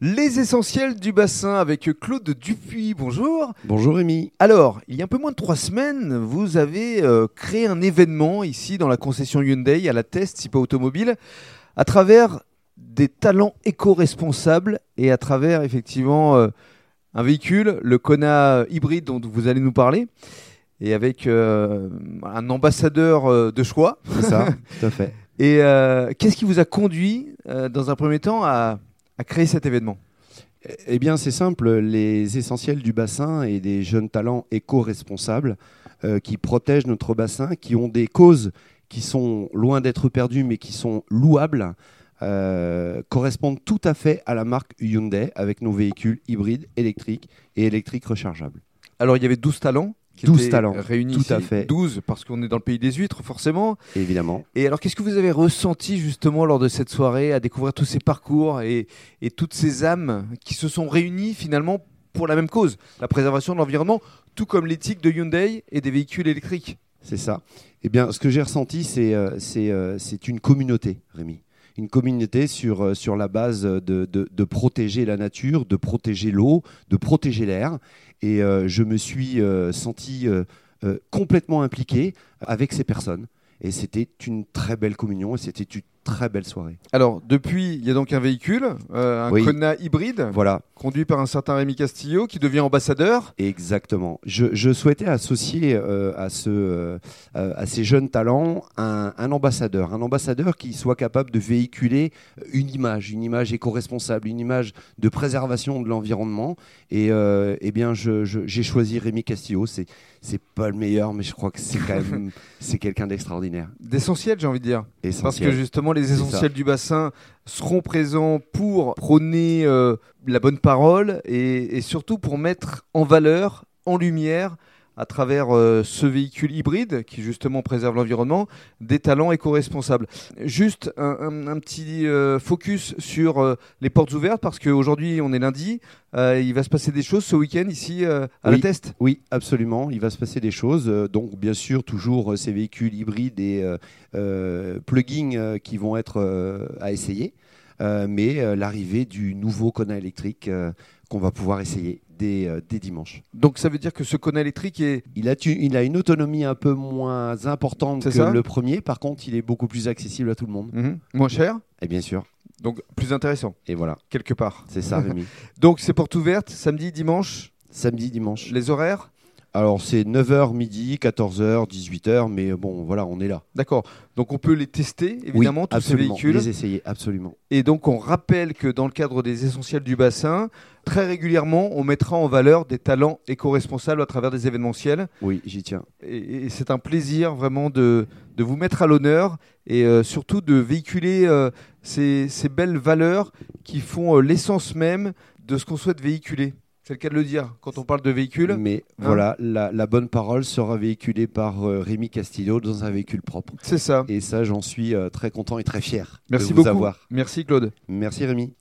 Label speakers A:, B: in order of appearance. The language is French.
A: Les essentiels du bassin avec Claude Dupuis. Bonjour.
B: Bonjour Rémi.
A: Alors, il y a un peu moins de trois semaines, vous avez euh, créé un événement ici dans la concession Hyundai à la Test Sipa Automobile à travers des talents éco-responsables et à travers effectivement euh, un véhicule, le Kona hybride dont vous allez nous parler, et avec euh, un ambassadeur de choix.
B: C'est ça, tout à fait.
A: Et qu'est-ce qui vous a conduit dans un premier temps à à créer cet événement
B: Eh bien, c'est simple. Les essentiels du bassin et des jeunes talents éco-responsables euh, qui protègent notre bassin, qui ont des causes qui sont loin d'être perdues, mais qui sont louables, euh, correspondent tout à fait à la marque Hyundai avec nos véhicules hybrides, électriques et électriques rechargeables.
A: Alors, il y avait 12 talents
B: 12 talents.
A: Réunis
B: Tout à fait.
A: 12 parce qu'on est dans le pays des huîtres, forcément.
B: Évidemment.
A: Et alors, qu'est-ce que vous avez ressenti justement lors de cette soirée à découvrir tous ces parcours et, et toutes ces âmes qui se sont réunies finalement pour la même cause, la préservation de l'environnement, tout comme l'éthique de Hyundai et des véhicules électriques?
B: C'est ça. Eh bien, ce que j'ai ressenti, c'est euh, euh, c'est une communauté, Rémi une communauté sur, euh, sur la base de, de, protéger la nature, de protéger l'eau, de protéger l'air. Et euh, je me suis euh, senti complètement impliqué avec ces personnes. Et c'était une très belle communion et c'était très belle soirée.
A: Alors, depuis, il y a donc un véhicule, un Kona hybride,
B: voilà.
A: conduit par un certain Rémi Castillo, qui devient ambassadeur.
B: Exactement. Je, souhaitais associer à, ce, à ces jeunes talents un, un, ambassadeur, un ambassadeur qui soit capable de véhiculer une image, une image éco-responsable, une image de préservation de l'environnement. Et eh bien, j'ai choisi Rémi Castillo. C'est c'est pas le meilleur, mais je crois que c'est quand même c'est quelqu'un d'extraordinaire.
A: D'essentiel, j'ai envie de dire. Parce que justement, les essentiels du bassin seront présents pour prôner euh, la bonne parole et, et surtout pour mettre en valeur, en lumière, à travers euh, ce véhicule hybride qui justement préserve l'environnement, des talents éco-responsables. Juste un, petit euh, focus sur euh, les portes ouvertes parce qu'aujourd'hui on est lundi, il va se passer des choses ce week-end ici à la Test.
B: Oui, absolument, il va se passer des choses. donc bien sûr toujours ces véhicules hybrides et plug-in qui vont être à essayer. Mais l'arrivée du nouveau Kona électrique qu'on va pouvoir essayer euh, dès, dimanche.
A: Donc ça veut dire que ce Kona électrique est...
B: Il a, il a une autonomie un peu moins importante que le premier, par contre il est beaucoup plus accessible à tout le monde.
A: Mhm. Moins cher
B: Et bien sûr.
A: Donc plus intéressant.
B: Et voilà.
A: Quelque part.
B: C'est ça Rémi.
A: Donc c'est porte ouverte samedi, dimanche
B: Samedi, dimanche.
A: Les horaires
B: alors c'est 9h midi, 14h, 18h, mais bon voilà, on est là.
A: D'accord. Donc on peut les tester évidemment tous ces véhicules.
B: Les essayer absolument.
A: Et donc on rappelle que dans le cadre des essentiels du bassin, très régulièrement on mettra en valeur des talents éco-responsables à travers des événementiels.
B: Oui, j'y tiens.
A: Et, c'est un plaisir vraiment de, de vous mettre à l'honneur et euh, surtout de véhiculer euh, ces, ces, belles valeurs qui font euh, l'essence même de ce qu'on souhaite véhiculer. C'est le cas de le dire quand on parle de véhicule.
B: Mais hein voilà, la, bonne parole sera véhiculée par euh, Rémi Castillo dans un véhicule propre.
A: C'est ça.
B: Et ça, j'en suis euh, très content et très fier
A: Merci
B: de
A: vous
B: avoir.
A: Merci Claude.
B: Merci Rémi.